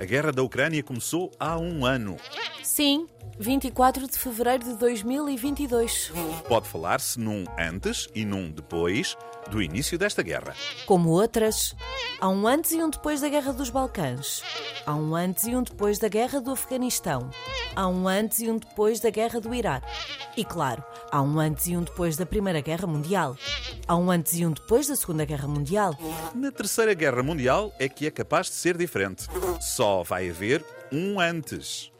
A guerra da Ucrânia começou há um ano. Sim, 24 de fevereiro de 2022. Pode falar-se num antes e num depois do início desta guerra. Como outras, há um antes e um depois da Guerra dos Balcãs. Há um antes e um depois da Guerra do Afeganistão. Há um antes e um depois da Guerra do Iraque. E claro, há um antes e um depois da Primeira Guerra Mundial. Há um antes e um depois da Segunda Guerra Mundial. Na Terceira Guerra Mundial é que é capaz de ser diferente. Só vai haver um antes.